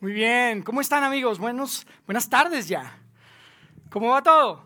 Muy bien, ¿cómo están amigos? Buenos, buenas tardes ya. ¿Cómo va todo?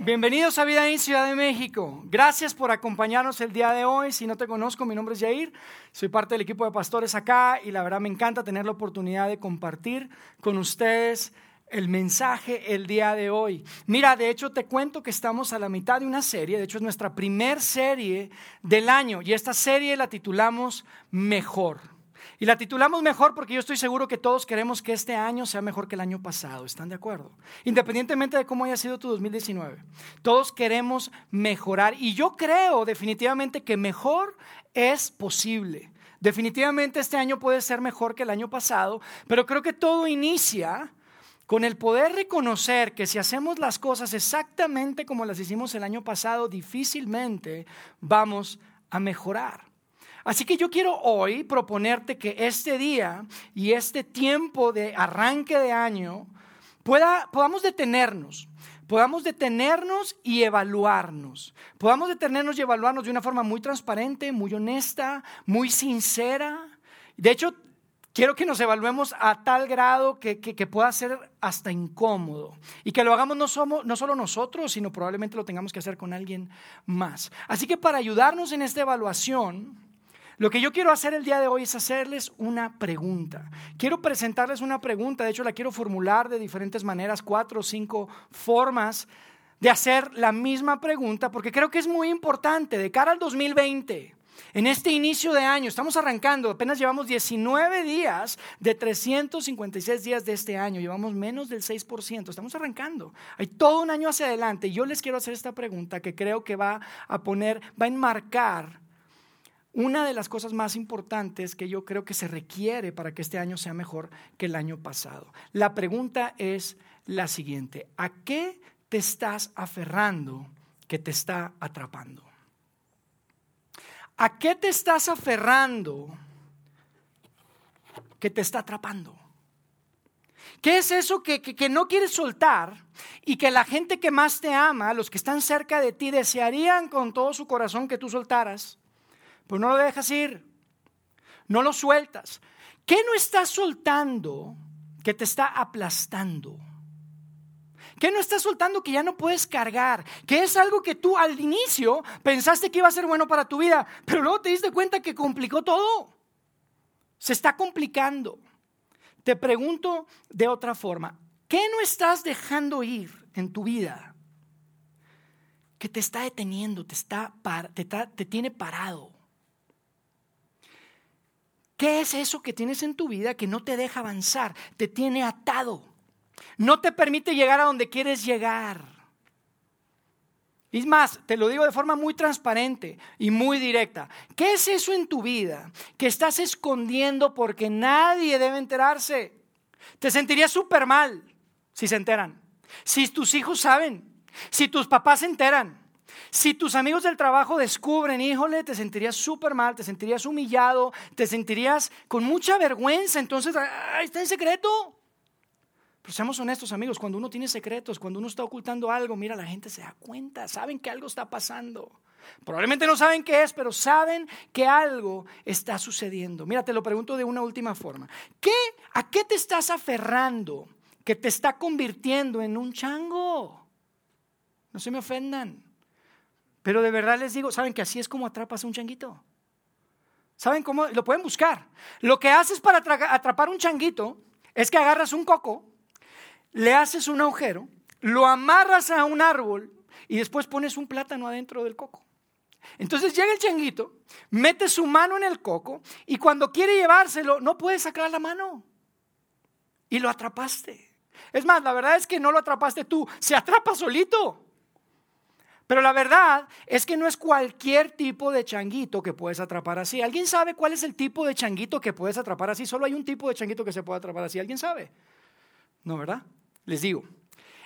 Bienvenidos a Vida en Ciudad de México. Gracias por acompañarnos el día de hoy. Si no te conozco, mi nombre es Jair. Soy parte del equipo de pastores acá y la verdad me encanta tener la oportunidad de compartir con ustedes el mensaje el día de hoy. Mira, de hecho te cuento que estamos a la mitad de una serie, de hecho es nuestra primer serie del año y esta serie la titulamos Mejor. Y la titulamos mejor porque yo estoy seguro que todos queremos que este año sea mejor que el año pasado. ¿Están de acuerdo? Independientemente de cómo haya sido tu 2019. Todos queremos mejorar. Y yo creo definitivamente que mejor es posible. Definitivamente este año puede ser mejor que el año pasado, pero creo que todo inicia con el poder reconocer que si hacemos las cosas exactamente como las hicimos el año pasado, difícilmente vamos a mejorar. Así que yo quiero hoy proponerte que este día y este tiempo de arranque de año pueda, podamos detenernos, podamos detenernos y evaluarnos. Podamos detenernos y evaluarnos de una forma muy transparente, muy honesta, muy sincera. De hecho, quiero que nos evaluemos a tal grado que, pueda ser hasta incómodo y que lo hagamos no, somos, no solo nosotros, sino probablemente lo tengamos que hacer con alguien más. Así que para ayudarnos en esta evaluación, lo que yo quiero hacer el día de hoy es hacerles una pregunta. Quiero presentarles una pregunta, de hecho la quiero formular de diferentes maneras, cuatro o cinco formas de hacer la misma pregunta, porque creo que es muy importante de cara al 2020. En este inicio de año, estamos arrancando, apenas llevamos 19 días de 356 días de este año, llevamos menos del 6%, estamos arrancando. Hay todo un año hacia adelante yo les quiero hacer esta pregunta que creo que va a poner, va a enmarcar una de las cosas más importantes que yo creo que se requiere para que este año sea mejor que el año pasado. La pregunta es la siguiente, ¿a qué te estás aferrando que te está atrapando? ¿A qué te estás aferrando que te está atrapando? ¿Qué es eso que, que, no quieres soltar y que la gente que más te ama, los que están cerca de ti, desearían con todo su corazón que tú soltaras? Pues no lo dejas ir, no lo sueltas. ¿Qué no estás soltando que te está aplastando? ¿Qué no estás soltando que ya no puedes cargar? ¿Qué es algo que tú al inicio pensaste que iba a ser bueno para tu vida, pero luego te diste cuenta que complicó todo? Se está complicando. Te pregunto de otra forma, ¿qué no estás dejando ir en tu vida que te está deteniendo, te, está, te tiene parado? ¿Qué es eso que tienes en tu vida que no te deja avanzar? Te tiene atado. No te permite llegar a donde quieres llegar. Y es más, te lo digo de forma muy transparente y muy directa. ¿Qué es eso en tu vida que estás escondiendo porque nadie debe enterarse? Te sentirías súper mal si se enteran. Si tus hijos saben. Si tus papás se enteran. Si tus amigos del trabajo descubren, híjole, te sentirías súper mal, te sentirías humillado, te sentirías con mucha vergüenza, entonces, ¡ay, está en secreto! Pero seamos honestos amigos, cuando uno tiene secretos, cuando uno está ocultando algo, mira, la gente se da cuenta, saben que algo está pasando. Probablemente no saben qué es, pero saben que algo está sucediendo. Mira, te lo pregunto de una última forma. ¿Qué, ¿A qué te estás aferrando que te está convirtiendo en un chango? No se me ofendan. Pero de verdad les digo, ¿saben que así es como atrapas a un changuito? ¿Saben cómo? Lo pueden buscar. Lo que haces para atrapar un changuito es que agarras un coco, le haces un agujero, lo amarras a un árbol y después pones un plátano adentro del coco. Entonces llega el changuito, mete su mano en el coco y cuando quiere llevárselo no puede sacar la mano. Y lo atrapaste. Es más, la verdad es que no lo atrapaste tú, se atrapa solito. Pero la verdad es que no es cualquier tipo de changuito que puedes atrapar así. ¿Alguien sabe cuál es el tipo de changuito que puedes atrapar así? Solo hay un tipo de changuito que se puede atrapar así. ¿Alguien sabe? No, ¿verdad? Les digo.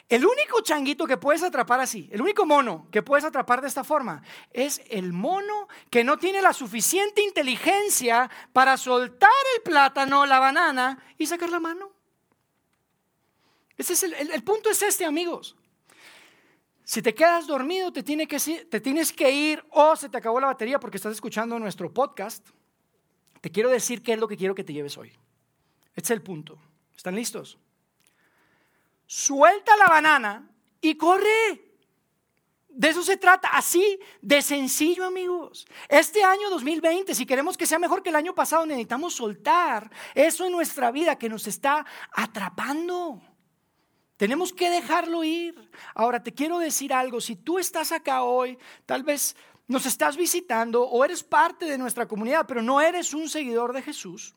El único changuito que puedes atrapar así, el único mono que puedes atrapar de esta forma, es el mono que no tiene la suficiente inteligencia para soltar el plátano, la banana y sacar la mano. Ese es el, el punto es este, amigos. Si te quedas dormido, te, que, te tienes que ir o se te acabó la batería porque estás escuchando nuestro podcast. Te quiero decir qué es lo que quiero que te lleves hoy. Este es el punto. ¿Están listos? Suelta la banana y corre. De eso se trata, así de sencillo amigos. Este año 2020, si queremos que sea mejor que el año pasado, necesitamos soltar eso en nuestra vida que nos está atrapando. Tenemos que dejarlo ir. Ahora te quiero decir algo, si tú estás acá hoy, tal vez nos estás visitando o eres parte de nuestra comunidad, pero no eres un seguidor de Jesús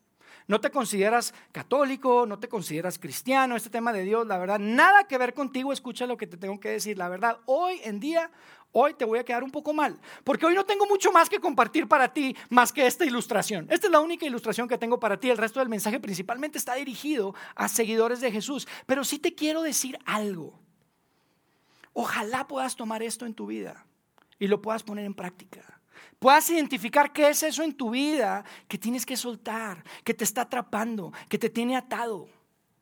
no te consideras católico, no te consideras cristiano, este tema de Dios, la verdad, nada que ver contigo, escucha lo que te tengo que decir, la verdad, hoy en día, hoy te voy a quedar un poco mal, porque hoy no tengo mucho más que compartir para ti, más que esta ilustración. Esta es la única ilustración que tengo para ti, el resto del mensaje principalmente está dirigido a seguidores de Jesús, pero sí te quiero decir algo. Ojalá puedas tomar esto en tu vida y lo puedas poner en práctica puedas identificar qué es eso en tu vida que tienes que soltar, que te está atrapando, que te tiene atado.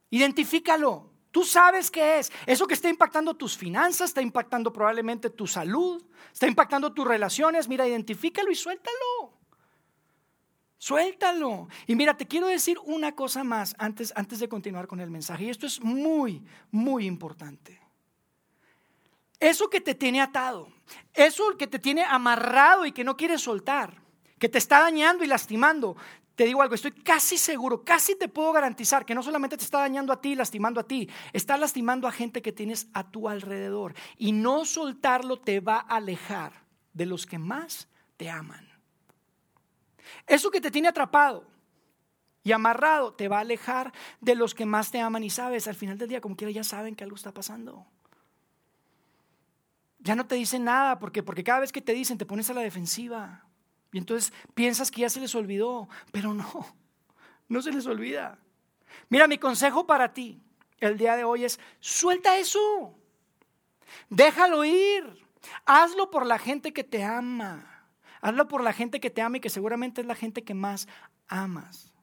Identifícalo. Tú sabes qué es. Eso que está impactando tus finanzas, está impactando probablemente tu salud, está impactando tus relaciones. Mira, identifícalo y suéltalo. Suéltalo. Y mira, te quiero decir una cosa más antes, antes de continuar con el mensaje. Y esto es muy, muy importante. Eso que te tiene atado, eso que te tiene amarrado y que no quieres soltar, que te está dañando y lastimando, te digo algo, estoy casi seguro, casi te puedo garantizar que no solamente te está dañando a ti, lastimando a ti, está lastimando a gente que tienes a tu alrededor. Y no soltarlo te va a alejar de los que más te aman. Eso que te tiene atrapado y amarrado te va a alejar de los que más te aman. Y sabes, al final del día, como quiera, ya saben que algo está pasando ya no te dicen nada, porque, porque cada vez que te dicen te pones a la defensiva. Y entonces piensas que ya se les olvidó, pero no, no se les olvida. Mira, mi consejo para ti el día de hoy es, suelta eso, déjalo ir, hazlo por la gente que te ama, hazlo por la gente que te ama y que seguramente es la gente que más amas.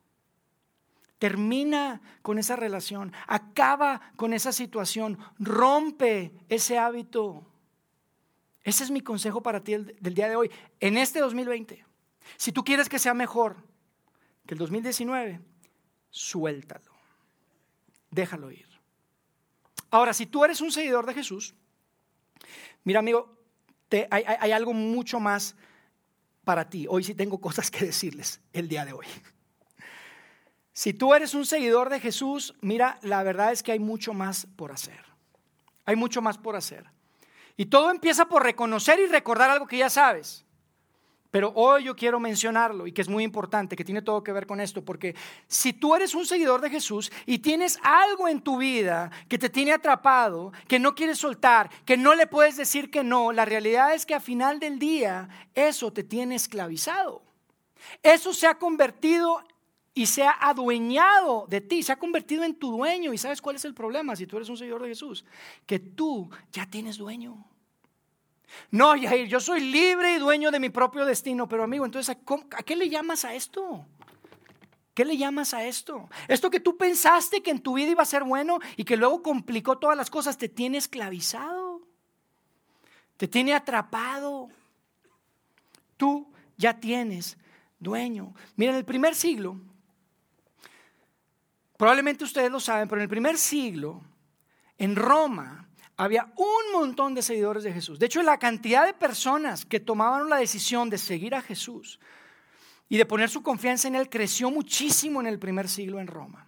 Termina con esa relación, acaba con esa situación, rompe ese hábito. Ese es mi consejo para ti del día de hoy. En este 2020, si tú quieres que sea mejor que el 2019, suéltalo. Déjalo ir. Ahora, si tú eres un seguidor de Jesús, mira amigo, hay, hay algo mucho más para ti. Hoy sí tengo cosas que decirles el día de hoy. Si tú eres un seguidor de Jesús, mira, la verdad es que hay mucho más por hacer. Hay mucho más por hacer. Y todo empieza por reconocer y recordar algo que ya sabes. Pero hoy yo quiero mencionarlo y que es muy importante, que tiene todo que ver con esto, porque si tú eres un seguidor de Jesús y tienes algo en tu vida que te tiene atrapado, que no quieres soltar, que no le puedes decir que no, la realidad es que a final del día eso te tiene esclavizado. Eso se ha convertido y se ha adueñado de ti, se ha convertido en tu dueño. ¿Y sabes cuál es el problema si tú eres un seguidor de Jesús? Que tú ya tienes dueño. No, yo soy libre y dueño de mi propio destino, pero amigo, entonces, ¿a, qué le llamas a esto? ¿Qué le llamas a esto? Esto que tú pensaste que en tu vida iba a ser bueno y que luego complicó todas las cosas, te tiene esclavizado, te tiene atrapado. Tú ya tienes dueño. Mira, en el primer siglo, Probablemente ustedes lo saben, pero en el primer siglo, en Roma, había un montón de seguidores de Jesús. De hecho, la cantidad de personas que tomaban la decisión de seguir a Jesús y de poner su confianza en Él creció muchísimo en el primer siglo en Roma.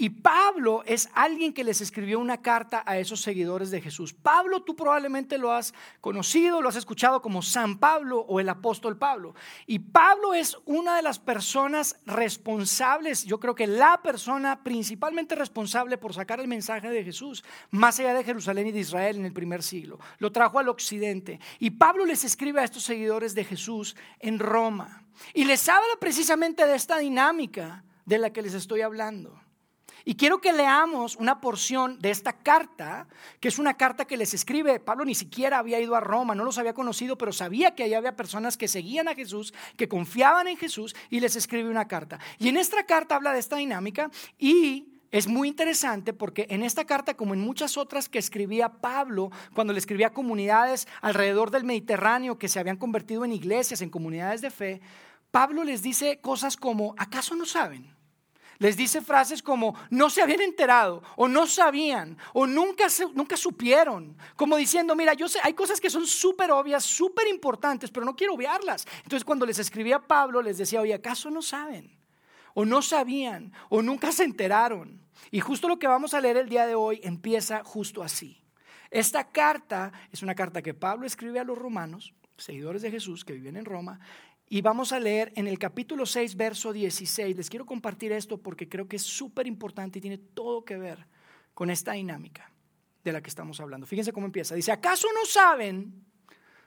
Y Pablo es alguien que les escribió una carta a esos seguidores de Jesús. Pablo tú probablemente lo has conocido, lo has escuchado como San Pablo o el apóstol Pablo. Y Pablo es una de las personas responsables, yo creo que la persona principalmente responsable por sacar el mensaje de Jesús más allá de Jerusalén y de Israel en el primer siglo. Lo trajo al occidente. Y Pablo les escribe a estos seguidores de Jesús en Roma. Y les habla precisamente de esta dinámica de la que les estoy hablando. Y quiero que leamos una porción de esta carta, que es una carta que les escribe. Pablo ni siquiera había ido a Roma, no los había conocido, pero sabía que allá había personas que seguían a Jesús, que confiaban en Jesús, y les escribe una carta. Y en esta carta habla de esta dinámica y es muy interesante porque en esta carta, como en muchas otras que escribía Pablo, cuando le escribía a comunidades alrededor del Mediterráneo que se habían convertido en iglesias, en comunidades de fe, Pablo les dice cosas como, ¿acaso no saben? Les dice frases como no se habían enterado o no sabían o nunca, nunca supieron. Como diciendo, mira, yo sé, hay cosas que son súper obvias, súper importantes, pero no quiero obviarlas. Entonces cuando les escribía Pablo les decía, oye, ¿acaso no saben? O no sabían o nunca se enteraron. Y justo lo que vamos a leer el día de hoy empieza justo así. Esta carta es una carta que Pablo escribe a los romanos, seguidores de Jesús que viven en Roma, y vamos a leer en el capítulo 6, verso 16. Les quiero compartir esto porque creo que es súper importante y tiene todo que ver con esta dinámica de la que estamos hablando. Fíjense cómo empieza. Dice, ¿acaso no saben?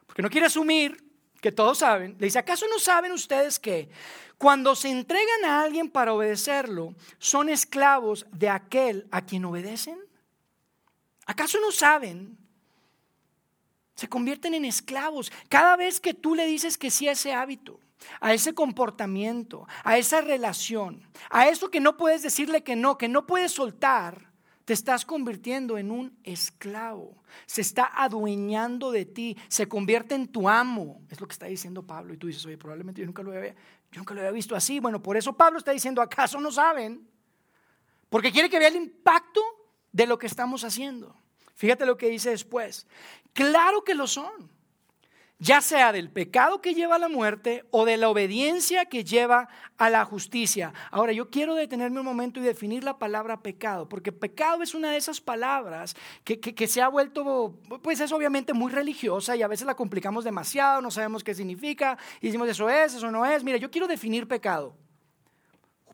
Porque no quiere asumir que todos saben. Le dice, ¿acaso no saben ustedes que cuando se entregan a alguien para obedecerlo, son esclavos de aquel a quien obedecen? ¿Acaso no saben se convierten en esclavos. Cada vez que tú le dices que sí a ese hábito, a ese comportamiento, a esa relación, a eso que no puedes decirle que no, que no puedes soltar, te estás convirtiendo en un esclavo. Se está adueñando de ti, se convierte en tu amo. Es lo que está diciendo Pablo. Y tú dices, oye, probablemente yo nunca lo había, yo nunca lo había visto así. Bueno, por eso Pablo está diciendo, ¿acaso no saben? Porque quiere que vea el impacto de lo que estamos haciendo. Fíjate lo que dice después. Claro que lo son. Ya sea del pecado que lleva a la muerte o de la obediencia que lleva a la justicia. Ahora, yo quiero detenerme un momento y definir la palabra pecado, porque pecado es una de esas palabras que, que se ha vuelto, pues es obviamente muy religiosa y a veces la complicamos demasiado, no sabemos qué significa y decimos eso es, eso no es. Mira, yo quiero definir pecado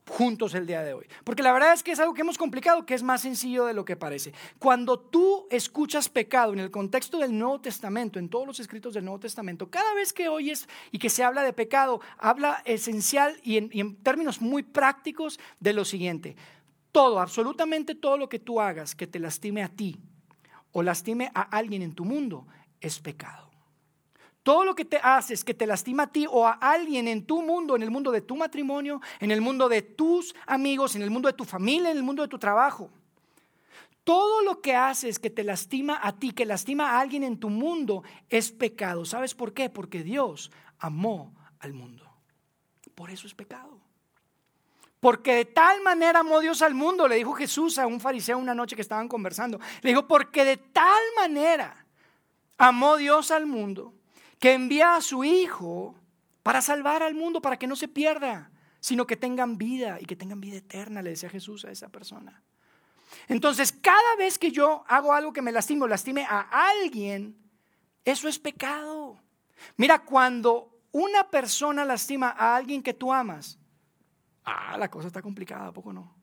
juntos el día de hoy. Porque la verdad es que es algo que hemos complicado, que es más sencillo de lo que parece. Cuando tú escuchas pecado en el contexto del Nuevo Testamento, en todos los escritos del Nuevo Testamento, cada vez que oyes y que se habla de pecado, habla esencial y en, y en términos muy prácticos de lo siguiente. Todo, absolutamente todo lo que tú hagas que te lastime a ti o lastime a alguien en tu mundo es pecado. Todo lo que te haces que te lastima a ti o a alguien en tu mundo, en el mundo de tu matrimonio, en el mundo de tus amigos, en el mundo de tu familia, en el mundo de tu trabajo. Todo lo que haces que te lastima a ti, que lastima a alguien en tu mundo, es pecado. ¿Sabes por qué? Porque Dios amó al mundo. Por eso es pecado. Porque de tal manera amó Dios al mundo, le dijo Jesús a un fariseo una noche que estaban conversando. Le dijo, porque de tal manera amó Dios al mundo que envía a su Hijo para salvar al mundo, para que no se pierda, sino que tengan vida y que tengan vida eterna, le decía Jesús a esa persona. Entonces, cada vez que yo hago algo que me lastime o lastime a alguien, eso es pecado. Mira, cuando una persona lastima a alguien que tú amas, ah, la cosa está complicada, ¿a poco no?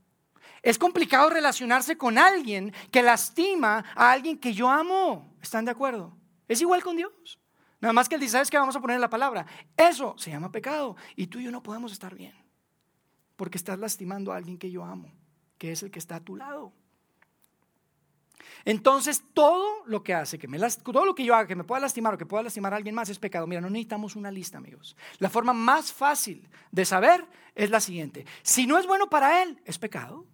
Es complicado relacionarse con alguien que lastima a alguien que yo amo. ¿Están de acuerdo? Es igual con Dios. Nada más que él dice, ¿sabes qué? Vamos a poner la palabra. Eso se llama pecado. Y tú y yo no podemos estar bien. Porque estás lastimando a alguien que yo amo, que es el que está a tu lado. Entonces, todo lo que hace, que me, todo lo que yo haga que me pueda lastimar o que pueda lastimar a alguien más es pecado. Mira, no necesitamos una lista, amigos. La forma más fácil de saber es la siguiente. Si no es bueno para él, es pecado.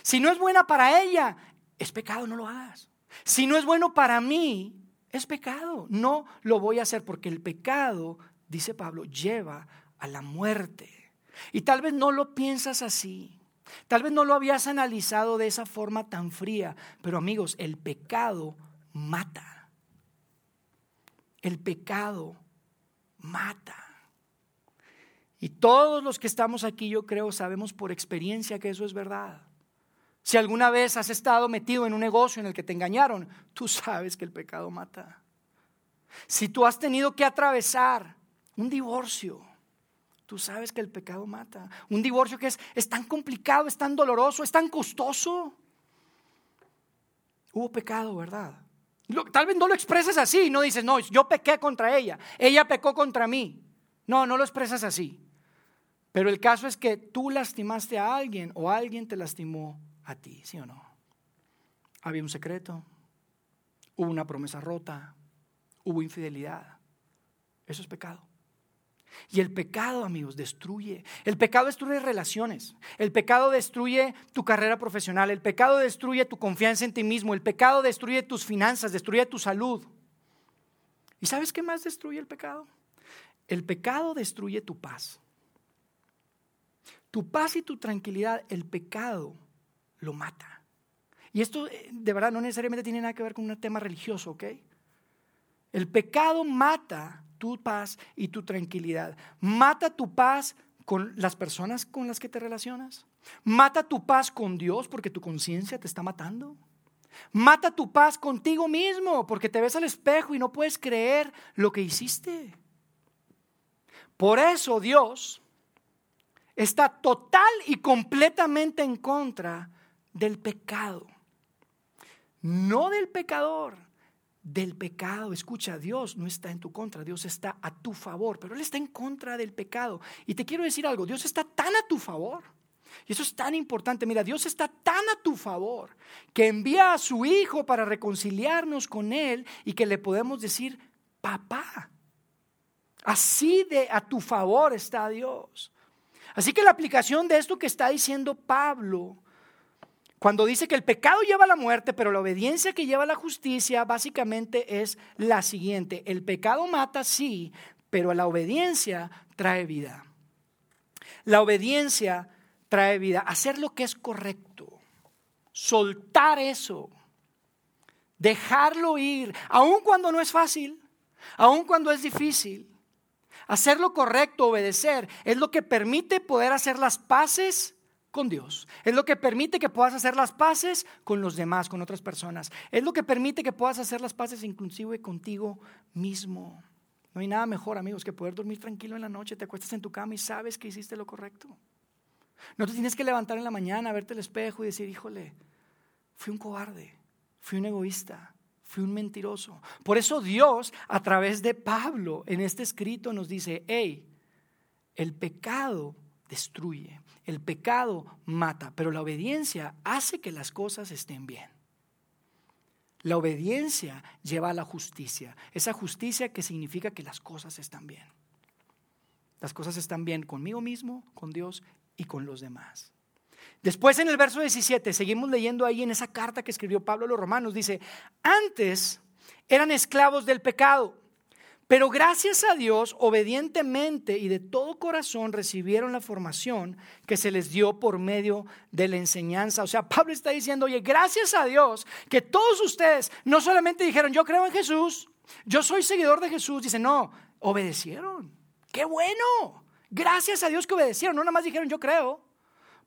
Si no es buena para ella, es pecado, no lo hagas. Si no es bueno para mí, es pecado. No lo voy a hacer porque el pecado, dice Pablo, lleva a la muerte. Y tal vez no lo piensas así. Tal vez no lo habías analizado de esa forma tan fría. Pero amigos, el pecado mata. El pecado mata. Y todos los que estamos aquí, yo creo, sabemos por experiencia que eso es verdad. Si alguna vez has estado metido en un negocio en el que te engañaron, tú sabes que el pecado mata. Si tú has tenido que atravesar un divorcio, tú sabes que el pecado mata. Un divorcio que es, es tan complicado, es tan doloroso, es tan costoso. Hubo pecado, ¿verdad? Tal vez no lo expresas así, no dices, no, yo pequé contra ella, ella pecó contra mí. No, no lo expresas así. Pero el caso es que tú lastimaste a alguien o alguien te lastimó a ti, ¿sí o no? Había un secreto, hubo una promesa rota, hubo infidelidad. Eso es pecado. Y el pecado, amigos, destruye. El pecado destruye relaciones. El pecado destruye tu carrera profesional. El pecado destruye tu confianza en ti mismo. El pecado destruye tus finanzas, destruye tu salud. ¿Y sabes qué más destruye el pecado? El pecado destruye tu paz. tu paz y tu tranquilidad, el pecado lo mata. Y esto eh, de verdad no necesariamente tiene nada que ver con un tema religioso, ¿ok? El pecado mata tu paz y tu tranquilidad. Mata tu paz con las personas con las que te relacionas. Mata tu paz con Dios porque tu conciencia te está matando. Mata tu paz contigo mismo porque te ves al espejo y no puedes creer lo que hiciste. Por eso Dios está total y completamente en contra del pecado. No del pecador, del pecado. Escucha, Dios no está en tu contra, Dios está a tu favor, pero Él está en contra del pecado. Y te quiero decir algo, Dios está tan a tu favor. Y eso es tan importante. Mira, Dios está tan a tu favor que envía a su Hijo para reconciliarnos con Él y que le podemos decir, papá. Así de a tu favor está Dios. Así que la aplicación de esto que está diciendo Pablo cuando dice que el pecado lleva a la muerte, pero la obediencia que lleva a la justicia, básicamente es la siguiente. El pecado mata, sí, pero la obediencia trae vida. La obediencia trae vida. Hacer lo que es correcto. Soltar eso. Dejarlo ir, aun cuando no es fácil, aun cuando es difícil. Hacer lo correcto, obedecer, es lo que permite poder hacer las paces con Dios. Es lo que permite que puedas hacer las paces con los demás, con otras personas. Es lo que permite que puedas hacer las paces inclusive contigo mismo. No hay nada mejor, amigos, que poder dormir tranquilo en la noche, te acuestas en tu cama y sabes que hiciste lo correcto. No te tienes que levantar en la mañana, verte el espejo y decir, híjole, fui un cobarde, fui un egoísta, fui un mentiroso. Por eso Dios, a través de Pablo, en este escrito nos dice, hey, el pecado destruye. El pecado mata, pero la obediencia hace que las cosas estén bien. La obediencia lleva a la justicia. Esa justicia que significa que las cosas están bien. Las cosas están bien conmigo mismo, con Dios y con los demás. Después en el verso 17, seguimos leyendo ahí en esa carta que escribió Pablo a los romanos, dice, antes eran esclavos del pecado pero gracias a Dios, obedientemente y de todo corazón recibieron la formación que se les dio por medio de la enseñanza. O sea, Pablo está diciendo, oye, gracias a Dios que todos ustedes no solamente dijeron, yo creo en Jesús, yo soy seguidor de Jesús, dice, no, obedecieron. ¡Qué bueno! Gracias a Dios que obedecieron, no nada más dijeron, yo creo.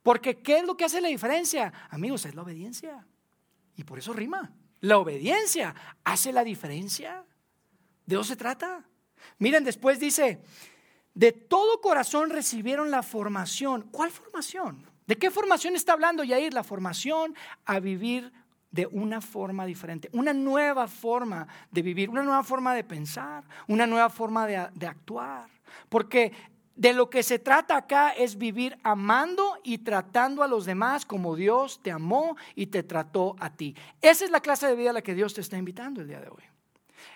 Porque ¿qué es lo que hace la diferencia? Amigos, es la obediencia. Y por eso rima. La obediencia hace la diferencia. ¿De eso se trata? Miren, después dice, de todo corazón recibieron la formación. ¿Cuál formación? ¿De qué formación está hablando Yair? La formación a vivir de una forma diferente, una nueva forma de vivir, una nueva forma de pensar, una nueva forma de, de actuar. Porque de lo que se trata acá es vivir amando y tratando a los demás como Dios te amó y te trató a ti. Esa es la clase de vida a la que Dios te está invitando el día de hoy.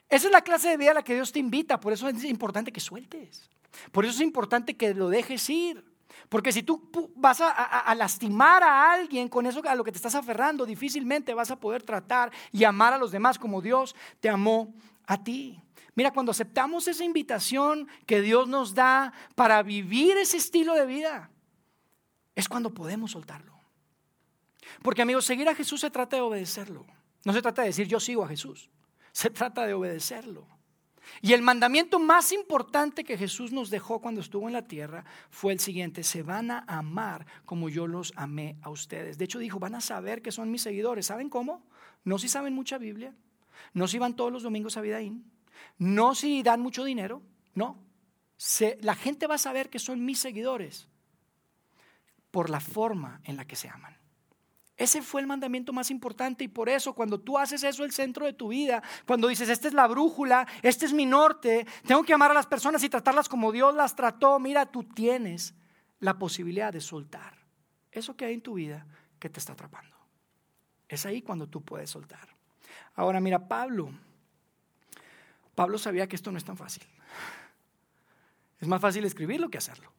Esa es la clase de vida a la que Dios te invita, por eso es importante que sueltes. Por eso es importante que lo dejes ir. Porque si tú vas a, lastimar a alguien con eso a lo que te estás aferrando, difícilmente vas a poder tratar y amar a los demás como Dios te amó a ti. Mira, cuando aceptamos esa invitación que Dios nos da para vivir ese estilo de vida, es cuando podemos soltarlo. Porque amigos, seguir a Jesús se trata de obedecerlo. No se trata de decir yo sigo a Jesús. Se trata de obedecerlo. Y el mandamiento más importante que Jesús nos dejó cuando estuvo en la tierra fue el siguiente, se van a amar como yo los amé a ustedes. De hecho dijo, van a saber que son mis seguidores. ¿Saben cómo? No si saben mucha Biblia, no si van todos los domingos a Vidaín, no si dan mucho dinero, no. la gente va a saber que son mis seguidores por la forma en la que se aman. Ese fue el mandamiento más importante y por eso cuando tú haces eso el centro de tu vida, cuando dices, esta es la brújula, este es mi norte, tengo que amar a las personas y tratarlas como Dios las trató, mira, tú tienes la posibilidad de soltar eso que hay en tu vida que te está atrapando. Es ahí cuando tú puedes soltar. Ahora mira, Pablo, Pablo sabía que esto no es tan fácil. Es más fácil escribirlo que hacerlo.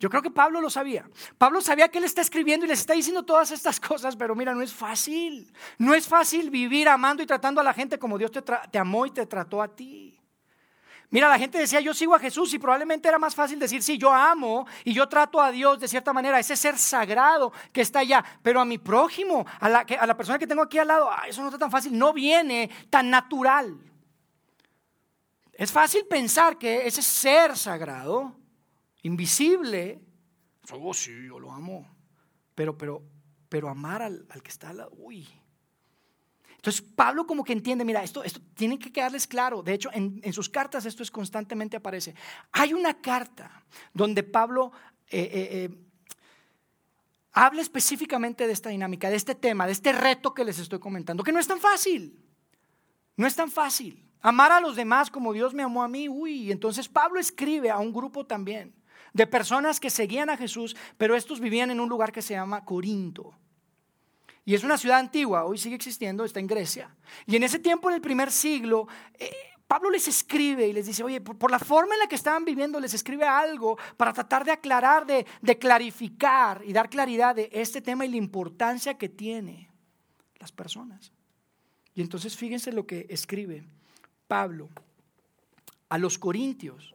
Yo creo que Pablo lo sabía. Pablo sabía que él está escribiendo y les está diciendo todas estas cosas, pero mira, no es fácil. No es fácil vivir amando y tratando a la gente como Dios te, amó y te trató a ti. Mira, la gente decía, yo sigo a Jesús y probablemente era más fácil decir, sí, yo amo y yo trato a Dios de cierta manera, ese ser sagrado que está allá, pero a mi prójimo, a la, a la persona que tengo aquí al lado, eso no está tan fácil, no viene tan natural. Es fácil pensar que ese ser sagrado, invisible, oh sí, yo lo amo, pero, pero, pero amar al, al que está al lado, uy, entonces Pablo como que entiende, mira, esto, esto tiene que quedarles claro. De hecho, en, sus cartas esto es constantemente aparece. Hay una carta donde Pablo eh, eh, eh, habla específicamente de esta dinámica, de este tema, de este reto que les estoy comentando, que no es tan fácil. No es tan fácil. Amar a los demás como Dios me amó a mí. Uy, entonces Pablo escribe a un grupo también de personas que seguían a Jesús, pero estos vivían en un lugar que se llama Corinto. Y es una ciudad antigua, hoy sigue existiendo, está en Grecia. Y en ese tiempo, en el primer siglo, eh, Pablo les escribe y les dice, oye, por, la forma en la que estaban viviendo, les escribe algo para tratar de aclarar, de, de clarificar y dar claridad de este tema y la importancia que tiene las personas. Y entonces fíjense lo que escribe Pablo a los corintios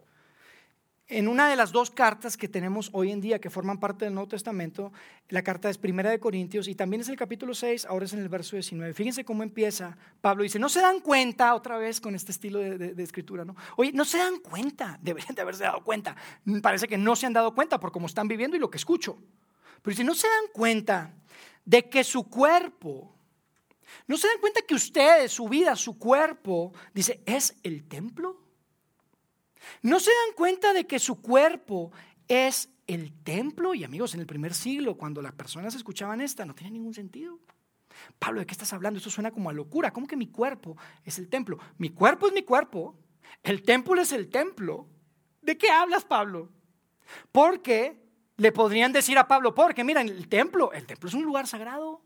en una de las dos cartas que tenemos hoy en día que forman parte del Nuevo Testamento, la carta es Primera de Corintios y también es el capítulo 6, ahora es en el verso 19. Fíjense cómo empieza. Pablo dice, no se dan cuenta, otra vez con este estilo de, escritura, ¿no? Oye, no se dan cuenta, deberían de haberse dado cuenta. Parece que no se han dado cuenta por cómo están viviendo y lo que escucho. Pero dice, no se dan cuenta de que su cuerpo, no se dan cuenta que ustedes, su vida, su cuerpo, dice, es el templo ¿No se dan cuenta de que su cuerpo es el templo? Y amigos, en el primer siglo, cuando las personas escuchaban esta, no tiene ningún sentido. Pablo, ¿de qué estás hablando? Esto suena como a locura. ¿Cómo que mi cuerpo es el templo? Mi cuerpo es mi cuerpo. El templo es el templo. ¿De qué hablas, Pablo? Porque le podrían decir a Pablo, porque mira, el templo, el templo es un lugar sagrado.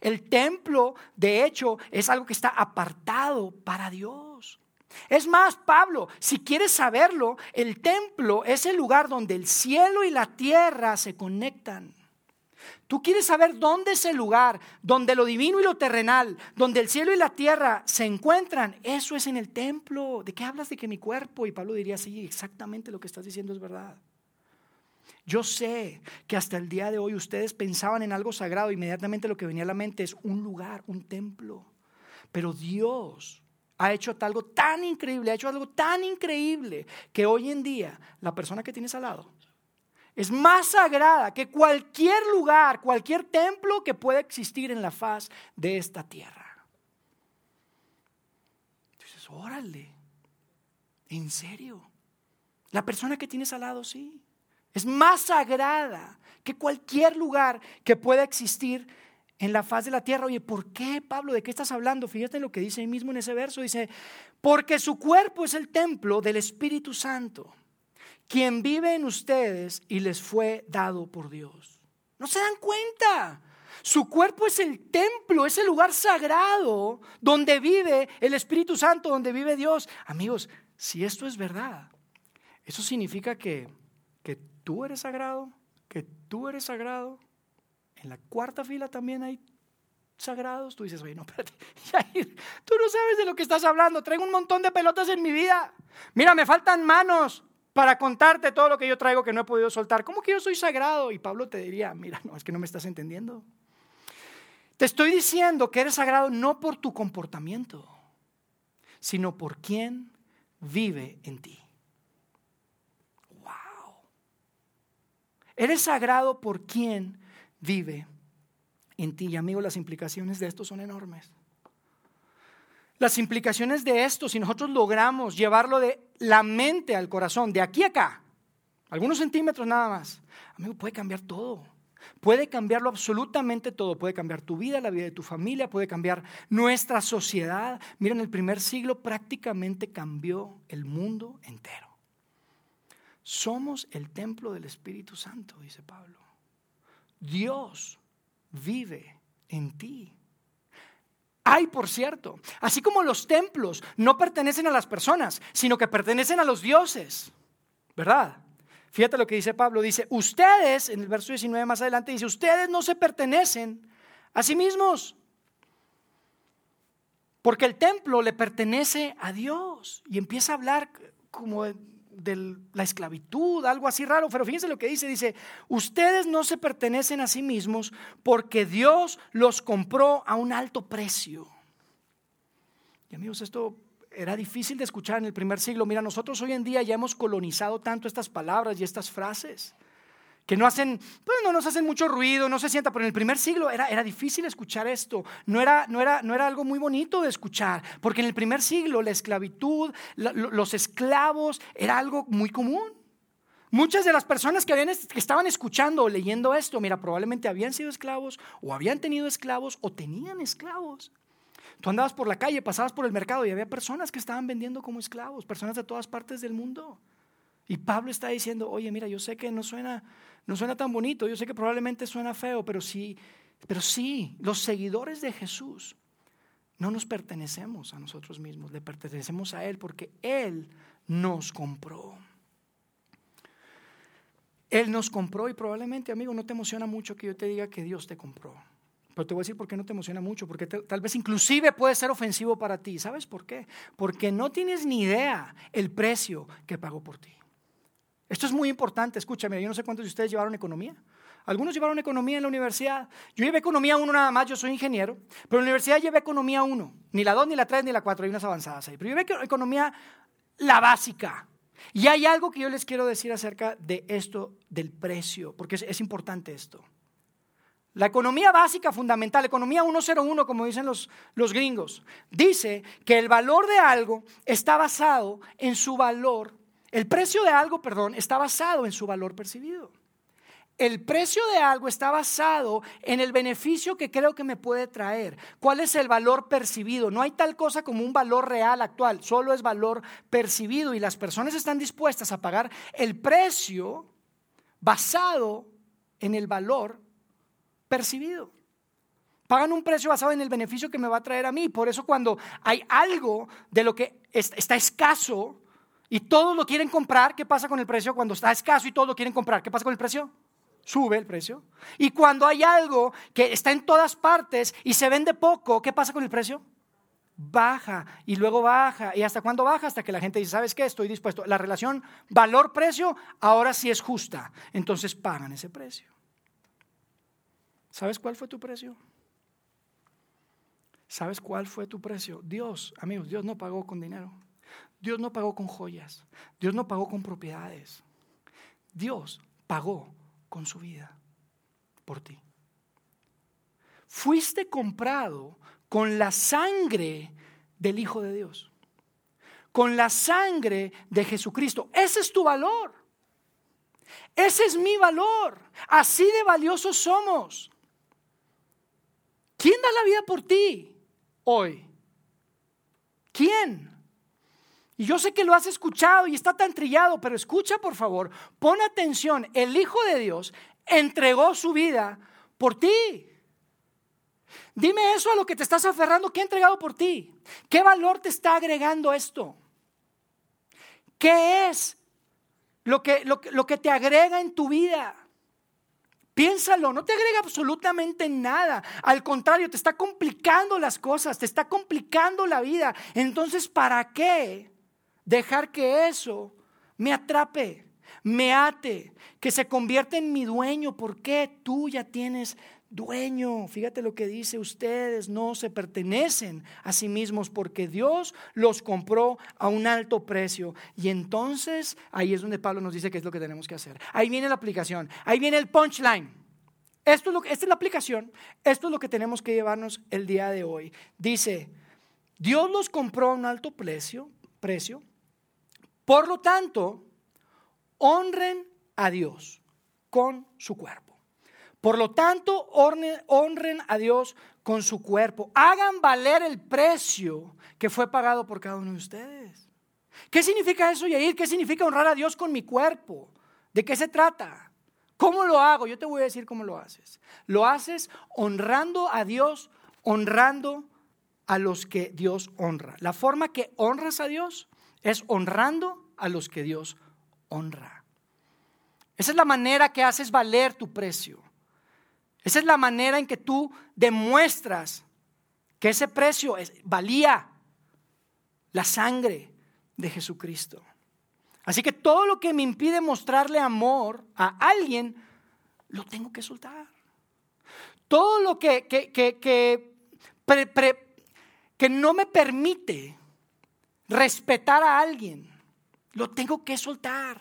El templo, de hecho, es algo que está apartado para Dios. Es más, Pablo, si quieres saberlo, el templo es el lugar donde el cielo y la tierra se conectan. Tú quieres saber dónde es el lugar, donde lo divino y lo terrenal, donde el cielo y la tierra se encuentran. Eso es en el templo. ¿De qué hablas de que mi cuerpo? Y Pablo diría, sí, exactamente lo que estás diciendo es verdad. Yo sé que hasta el día de hoy ustedes pensaban en algo sagrado, inmediatamente lo que venía a la mente es un lugar, un templo. Pero Dios ha hecho algo tan increíble, ha hecho algo tan increíble que hoy en día la persona que tienes al lado es más sagrada que cualquier lugar, cualquier templo que pueda existir en la faz de esta tierra. Entonces, órale, en serio, la persona que tienes al lado, sí, es más sagrada que cualquier lugar que pueda existir en la faz de la tierra. Oye, ¿por qué, Pablo? ¿De qué estás hablando? Fíjate lo que dice ahí mismo en ese verso. Dice, porque su cuerpo es el templo del Espíritu Santo, quien vive en ustedes y les fue dado por Dios. ¿No se dan cuenta? Su cuerpo es el templo, es el lugar sagrado donde vive el Espíritu Santo, donde vive Dios. Amigos, si esto es verdad, eso significa que, que tú eres sagrado, que tú eres sagrado, en la cuarta fila también hay sagrados. Tú dices, oye, no, espérate, tú no sabes de lo que estás hablando. Traigo un montón de pelotas en mi vida. Mira, me faltan manos para contarte todo lo que yo traigo que no he podido soltar. ¿Cómo que yo soy sagrado? Y Pablo te diría, mira, no, es que no me estás entendiendo. Te estoy diciendo que eres sagrado no por tu comportamiento, sino por quien vive en ti. Wow. Eres sagrado por quien vive en ti. Y amigo, las implicaciones de esto son enormes. Las implicaciones de esto, si nosotros logramos llevarlo de la mente al corazón, de aquí a acá, algunos centímetros nada más, amigo, puede cambiar todo. Puede cambiarlo absolutamente todo. Puede cambiar tu vida, la vida de tu familia, puede cambiar nuestra sociedad. Miren, el primer siglo prácticamente cambió el mundo entero. Somos el templo del Espíritu Santo, dice Pablo. Dios vive en ti. Hay, por cierto, así como los templos no pertenecen a las personas, sino que pertenecen a los dioses, ¿verdad? Fíjate lo que dice Pablo, dice, ustedes, en el verso 19 más adelante, dice, ustedes no se pertenecen a sí mismos, porque el templo le pertenece a Dios. Y empieza a hablar como de la esclavitud, algo así raro, pero fíjense lo que dice, dice, ustedes no se pertenecen a sí mismos porque Dios los compró a un alto precio. Y amigos, esto era difícil de escuchar en el primer siglo. Mira, nosotros hoy en día ya hemos colonizado tanto estas palabras y estas frases que no hacen, pues no nos hacen mucho ruido, no se sienta, pero en el primer siglo era, era difícil escuchar esto, no era, no, era, no era algo muy bonito de escuchar, porque en el primer siglo la esclavitud, los esclavos, era algo muy común. Muchas de las personas que, habían, que estaban escuchando o leyendo esto, mira, probablemente habían sido esclavos o habían tenido esclavos o tenían esclavos. Tú andabas por la calle, pasabas por el mercado y había personas que estaban vendiendo como esclavos, personas de todas partes del mundo. Y Pablo está diciendo, oye, mira, yo sé que no suena, no suena tan bonito, yo sé que probablemente suena feo, pero sí, pero sí, los seguidores de Jesús no nos pertenecemos a nosotros mismos, le pertenecemos a Él porque Él nos compró. Él nos compró y probablemente, amigo, no te emociona mucho que yo te diga que Dios te compró. Pero te voy a decir por qué no te emociona mucho, porque tal vez inclusive puede ser ofensivo para ti. ¿Sabes por qué? Porque no tienes ni idea el precio que pagó por ti. Esto es muy importante, escúchame, yo no sé cuántos de ustedes llevaron economía. Algunos llevaron economía en la universidad. Yo llevé economía 1 nada más, yo soy ingeniero, pero en la universidad llevé economía 1. Ni la 2, ni la 3, ni la 4, hay unas avanzadas ahí. Pero llevé economía la básica. Y hay algo que yo les quiero decir acerca de esto, del precio, porque es, es importante esto. La economía básica fundamental, economía 101, como dicen los, los gringos, dice que el valor de algo está basado en su valor el precio de algo, perdón, está basado en su valor percibido. El precio de algo está basado en el beneficio que creo que me puede traer. ¿Cuál es el valor percibido? No hay tal cosa como un valor real actual, solo es valor percibido y las personas están dispuestas a pagar el precio basado en el valor percibido. Pagan un precio basado en el beneficio que me va a traer a mí. Por eso cuando hay algo de lo que está escaso, y todos lo quieren comprar, ¿qué pasa con el precio? Cuando está escaso y todos lo quieren comprar, ¿qué pasa con el precio? Sube el precio. Y cuando hay algo que está en todas partes y se vende poco, ¿qué pasa con el precio? Baja y luego baja. ¿Y hasta cuándo baja? Hasta que la gente dice, ¿sabes qué? Estoy dispuesto. La relación valor-precio ahora sí es justa. Entonces pagan ese precio. ¿Sabes cuál fue tu precio? ¿Sabes cuál fue tu precio? Dios, amigos, Dios no pagó con dinero. Dios no pagó con joyas, Dios no pagó con propiedades, Dios pagó con su vida por ti. Fuiste comprado con la sangre del Hijo de Dios, con la sangre de Jesucristo. Ese es tu valor. Ese es mi valor. Así de valiosos somos. ¿Quién da la vida por ti hoy? ¿Quién? Y yo sé que lo has escuchado y está tan trillado, pero escucha por favor, pon atención, el Hijo de Dios entregó su vida por ti. Dime eso a lo que te estás aferrando, ¿qué ha entregado por ti? ¿Qué valor te está agregando esto? ¿Qué es lo que, lo, lo que te agrega en tu vida? Piénsalo, no te agrega absolutamente nada. Al contrario, te está complicando las cosas, te está complicando la vida. Entonces, ¿para qué Dejar que eso me atrape, me ate, que se convierta en mi dueño. porque Tú ya tienes dueño. Fíjate lo que dice, ustedes no se pertenecen a sí mismos porque Dios los compró a un alto precio. Y entonces ahí es donde Pablo nos dice qué es lo que tenemos que hacer. Ahí viene la aplicación, ahí viene el punchline. Esto es lo esta es la aplicación, esto es lo que tenemos que llevarnos el día de hoy. Dice, Dios los compró a un alto precio, precio por lo tanto, honren a Dios con su cuerpo. Por lo tanto, honren a Dios con su cuerpo. Hagan valer el precio que fue pagado por cada uno de ustedes. ¿Qué significa eso, Yair? ¿Qué significa honrar a Dios con mi cuerpo? ¿De qué se trata? ¿Cómo lo hago? Yo te voy a decir cómo lo haces. Lo haces honrando a Dios, honrando a los que Dios honra. La forma que honras a Dios es honrando a los que Dios honra. Esa es la manera que haces valer tu precio. Esa es la manera en que tú demuestras que ese precio valía la sangre de Jesucristo. Así que todo lo que me impide mostrarle amor a alguien, lo tengo que soltar. Todo lo que, que, que, que, no me permite respetar a alguien, lo tengo que soltar.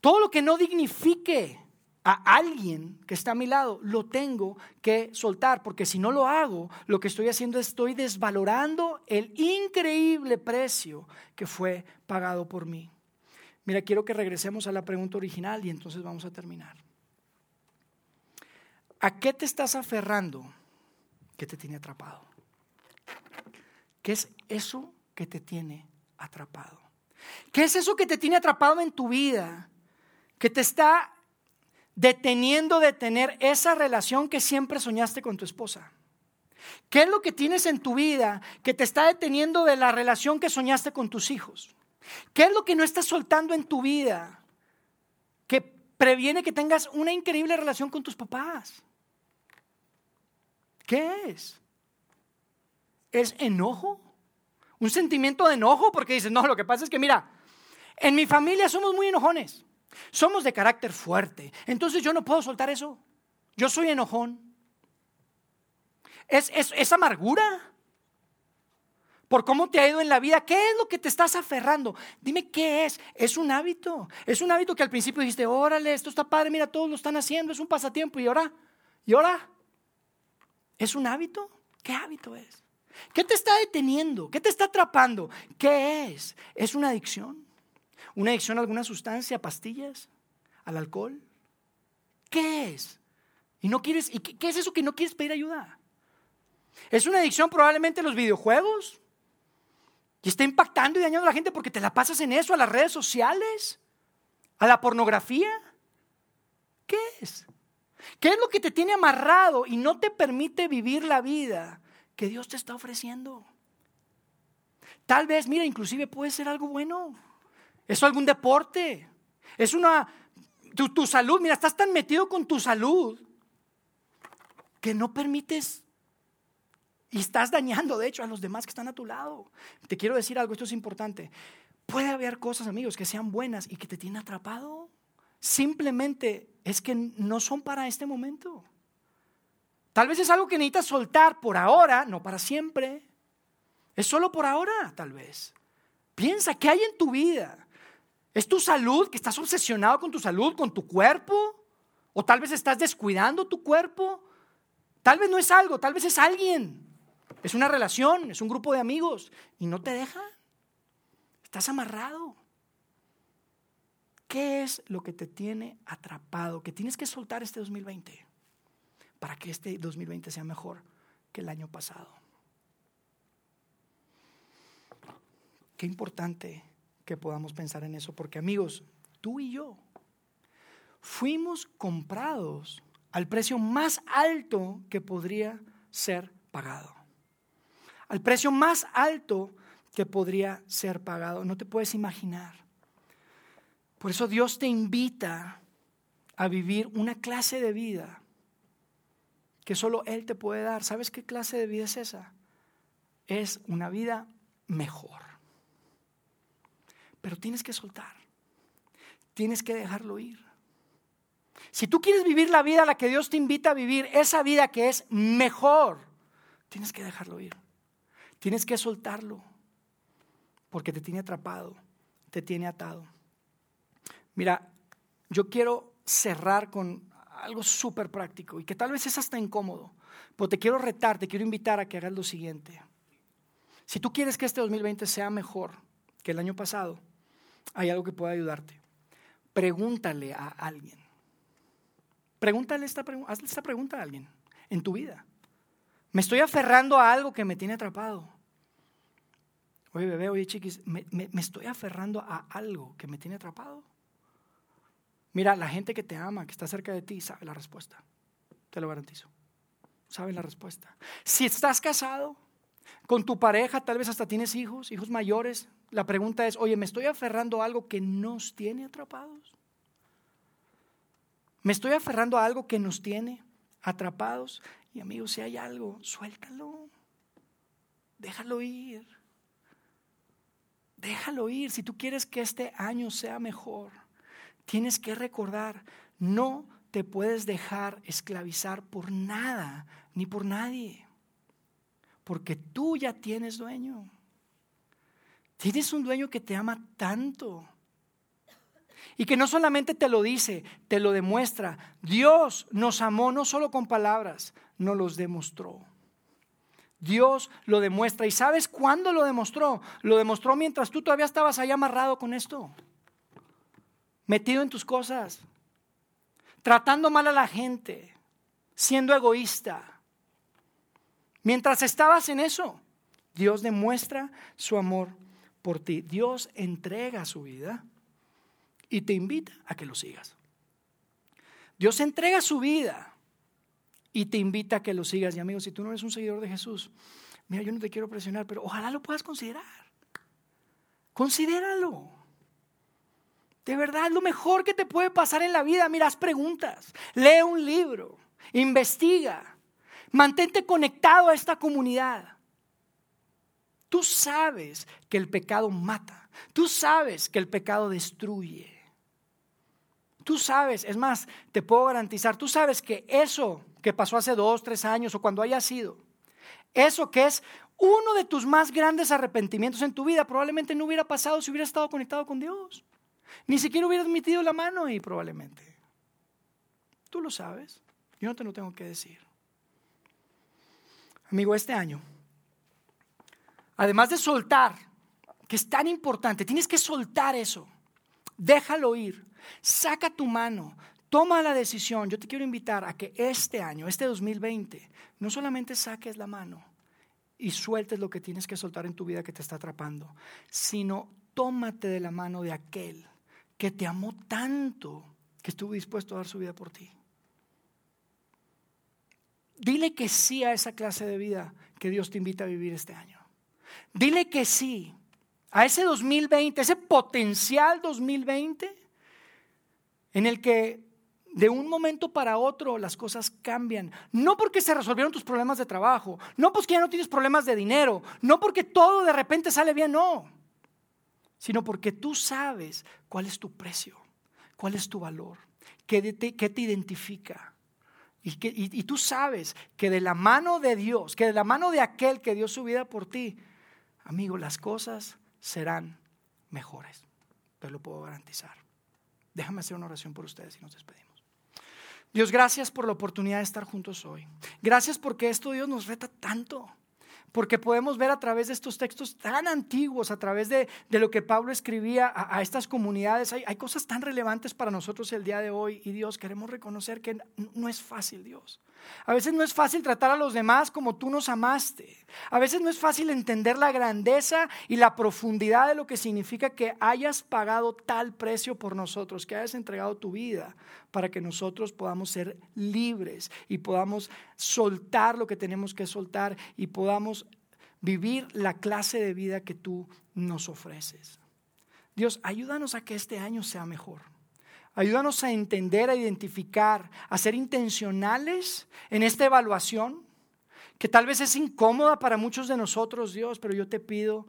Todo lo que no dignifique a alguien que está a mi lado, lo tengo que soltar, porque si no lo hago, lo que estoy haciendo es estoy desvalorando el increíble precio que fue pagado por mí. Mira, quiero que regresemos a la pregunta original y entonces vamos a terminar. ¿A qué te estás aferrando que te tiene atrapado? ¿Qué es eso que te tiene atrapado? ¿Qué es eso que te tiene atrapado en tu vida? Que te está deteniendo de tener esa relación que siempre soñaste con tu esposa? ¿Qué es lo que tienes en tu vida que te está deteniendo de la relación que soñaste con tus hijos? ¿Qué es lo que no estás soltando en tu vida que previene que tengas una increíble relación con tus papás? ¿Qué es? ¿Es enojo? ¿Un sentimiento de enojo? Porque dices, no, lo que pasa es que mira, en mi familia somos muy enojones. Somos de carácter fuerte. Entonces yo no puedo soltar eso. Yo soy enojón. ¿Es, es, amargura? por cómo te ha ido en la vida. ¿Qué es lo que te estás aferrando? Dime qué es. Es un hábito. Es un hábito que al principio dijiste, órale, esto está padre, mira, todos lo están haciendo, es un pasatiempo. ¿Y ahora? ¿Y ahora? ¿Es un hábito? ¿Qué hábito es? ¿Qué te está deteniendo? ¿Qué te está atrapando? ¿Qué es? ¿Es una adicción? ¿Una adicción a alguna sustancia, pastillas, al alcohol? ¿Qué es? ¿Y no quieres y qué, es eso que no quieres pedir ayuda? ¿Es una adicción probablemente a los videojuegos? Y está impactando y dañando a la gente porque te la pasas en eso, a las redes sociales, a la pornografía. ¿Qué es? ¿Qué es lo que te tiene amarrado y no te permite vivir la vida que Dios te está ofreciendo? Tal vez, mira, inclusive puede ser algo bueno. ¿Es algún deporte? Es una... Tu, salud, mira, estás tan metido con tu salud que no permites y estás dañando, de hecho, a los demás que están a tu lado. Te quiero decir algo, esto es importante. Puede haber cosas, amigos, que sean buenas y que te tienen atrapado. Simplemente es que no son para este momento. Tal vez es algo que necesitas soltar por ahora, no para siempre. Es solo por ahora, tal vez. Piensa, ¿qué hay en tu vida? ¿Es tu salud, que estás obsesionado con tu salud, con tu cuerpo? ¿O tal vez estás descuidando tu cuerpo? Tal vez no es algo, tal vez es alguien. Es una relación, es un grupo de amigos y no te deja. Estás amarrado. ¿Qué es lo que te tiene atrapado? Que tienes que soltar este 2020 para que este 2020 sea mejor que el año pasado. Qué importante que podamos pensar en eso, porque amigos, tú y yo fuimos comprados al precio más alto que podría ser pagado. Al precio más alto que podría ser pagado. No te puedes imaginar. Por eso Dios te invita a vivir una clase de vida que solo Él te puede dar. ¿Sabes qué clase de vida es esa? Es una vida mejor. Pero tienes que soltar. Tienes que dejarlo ir. Si tú quieres vivir la vida a la que Dios te invita a vivir, esa vida que es mejor, tienes que dejarlo ir. Tienes que soltarlo. Porque te tiene atrapado, te tiene atado. Mira, yo quiero cerrar con algo súper práctico y que tal vez es hasta incómodo, pero te quiero retar, te quiero invitar a que hagas lo siguiente. Si tú quieres que este 2020 sea mejor que el año pasado, hay algo que pueda ayudarte. Pregúntale a alguien. Pregúntale esta, hazle esta pregunta a alguien en tu vida. Me estoy aferrando a algo que me tiene atrapado. Oye, bebé, oye, chiquis, me, me estoy aferrando a algo que me tiene atrapado. Mira, la gente que te ama, que está cerca de ti, sabe la respuesta. Te lo garantizo. Sabe la respuesta. Si estás casado con tu pareja, tal vez hasta tienes hijos, hijos mayores, la pregunta es, oye, ¿me estoy aferrando a algo que nos tiene atrapados? ¿Me estoy aferrando a algo que nos tiene atrapados? Y amigos, si hay algo, suéltalo. Déjalo ir. déjalo ir. Si tú quieres que este año sea mejor, tienes que recordar, no te puedes dejar esclavizar por nada ni por nadie, porque tú ya tienes dueño. Tienes un dueño que te ama tanto y que no solamente te lo dice, te lo demuestra. Dios nos amó no solo con palabras, nos los demostró. Dios lo demuestra. ¿Y sabes cuándo lo demostró? Lo demostró mientras tú todavía estabas ahí amarrado con esto. Metido en tus cosas. Tratando mal a la gente. Siendo egoísta. Mientras estabas en eso, Dios demuestra su amor por ti. Dios entrega su vida y te invita a que lo sigas. Dios entrega su vida y te invita a que lo sigas. Y amigos, si tú no eres un seguidor de Jesús, mira, yo no te quiero presionar, pero ojalá lo puedas considerar. Considéralo. De verdad, lo mejor que te puede pasar en la vida. Mira, haz preguntas, lee un libro, investiga, mantente conectado a esta comunidad. Tú sabes que el pecado mata, tú sabes que el pecado destruye. Tú sabes, es más, te puedo garantizar, tú sabes que eso que pasó hace dos, tres años o cuando haya sido, eso que es uno de tus más grandes arrepentimientos en tu vida, probablemente no hubiera pasado si hubieras estado conectado con Dios. Ni siquiera hubieras metido la mano ahí probablemente. Tú lo sabes, yo no te lo tengo que decir. Amigo, este año, además de soltar, que es tan importante, tienes que soltar eso, déjalo ir. Saca tu mano, toma la decisión. Yo te quiero invitar a que este año, este 2020, no solamente saques la mano y sueltes lo que tienes que soltar en tu vida que te está atrapando, sino tómate de la mano de aquel que te amó tanto que estuvo dispuesto a dar su vida por ti. Dile que sí a esa clase de vida que Dios te invita a vivir este año. Dile que sí a ese 2020, ese potencial 2020 en el que de un momento para otro las cosas cambian. No porque se resolvieron tus problemas de trabajo, no porque ya no tienes problemas de dinero, no porque todo de repente sale bien, no, sino porque tú sabes cuál es tu precio, cuál es tu valor, qué te, te identifica. Y, que, y tú sabes que de la mano de Dios, que de la mano de aquel que dio su vida por ti, amigo, las cosas serán mejores. Te lo puedo garantizar. Déjame hacer una oración por ustedes y nos despedimos. Dios, gracias por la oportunidad de estar juntos hoy. Gracias porque esto Dios nos reta tanto porque podemos ver a través de estos textos tan antiguos, a través de, lo que Pablo escribía a, estas comunidades, hay, hay, cosas tan relevantes para nosotros el día de hoy y Dios, queremos reconocer que no es fácil, Dios. A veces no es fácil tratar a los demás como tú nos amaste. A veces no es fácil entender la grandeza y la profundidad de lo que significa que hayas pagado tal precio por nosotros, que hayas entregado tu vida para que nosotros podamos ser libres y podamos soltar lo que tenemos que soltar y podamos vivir la clase de vida que tú nos ofreces. Dios, ayúdanos a que este año sea mejor. Ayúdanos a entender, a identificar, a ser intencionales en esta evaluación, que tal vez es incómoda para muchos de nosotros, Dios, pero yo te pido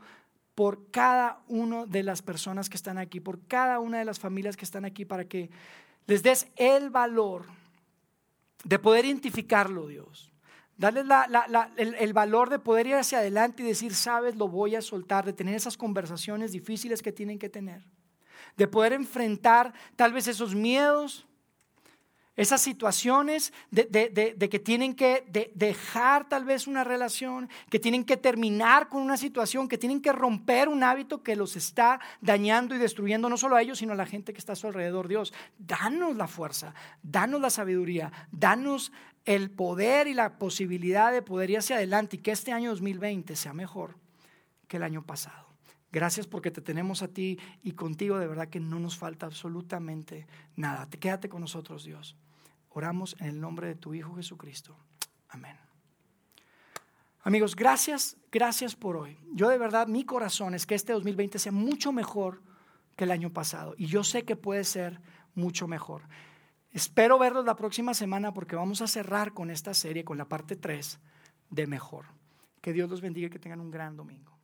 por cada una de las personas que están aquí, por cada una de las familias que están aquí, para que les des el valor de poder identificarlo, Dios. Darles el, valor de poder ir hacia adelante y decir, sabes, lo voy a soltar, de tener esas conversaciones difíciles que tienen que tener de poder enfrentar tal vez esos miedos, esas situaciones de, que tienen que dejar tal vez una relación, que tienen que terminar con una situación, que tienen que romper un hábito que los está dañando y destruyendo no solo a ellos, sino a la gente que está a su alrededor. Dios, danos la fuerza, danos la sabiduría, danos el poder y la posibilidad de poder ir hacia adelante y que este año 2020 sea mejor que el año pasado. Gracias porque te tenemos a ti y contigo de verdad que no nos falta absolutamente nada. Quédate con nosotros, Dios. Oramos en el nombre de tu Hijo Jesucristo. Amén. Amigos, gracias, gracias por hoy. Yo de verdad, mi corazón es que este 2020 sea mucho mejor que el año pasado. Y yo sé que puede ser mucho mejor. Espero verlos la próxima semana porque vamos a cerrar con esta serie, con la parte 3 de mejor. Que Dios los bendiga y que tengan un gran domingo.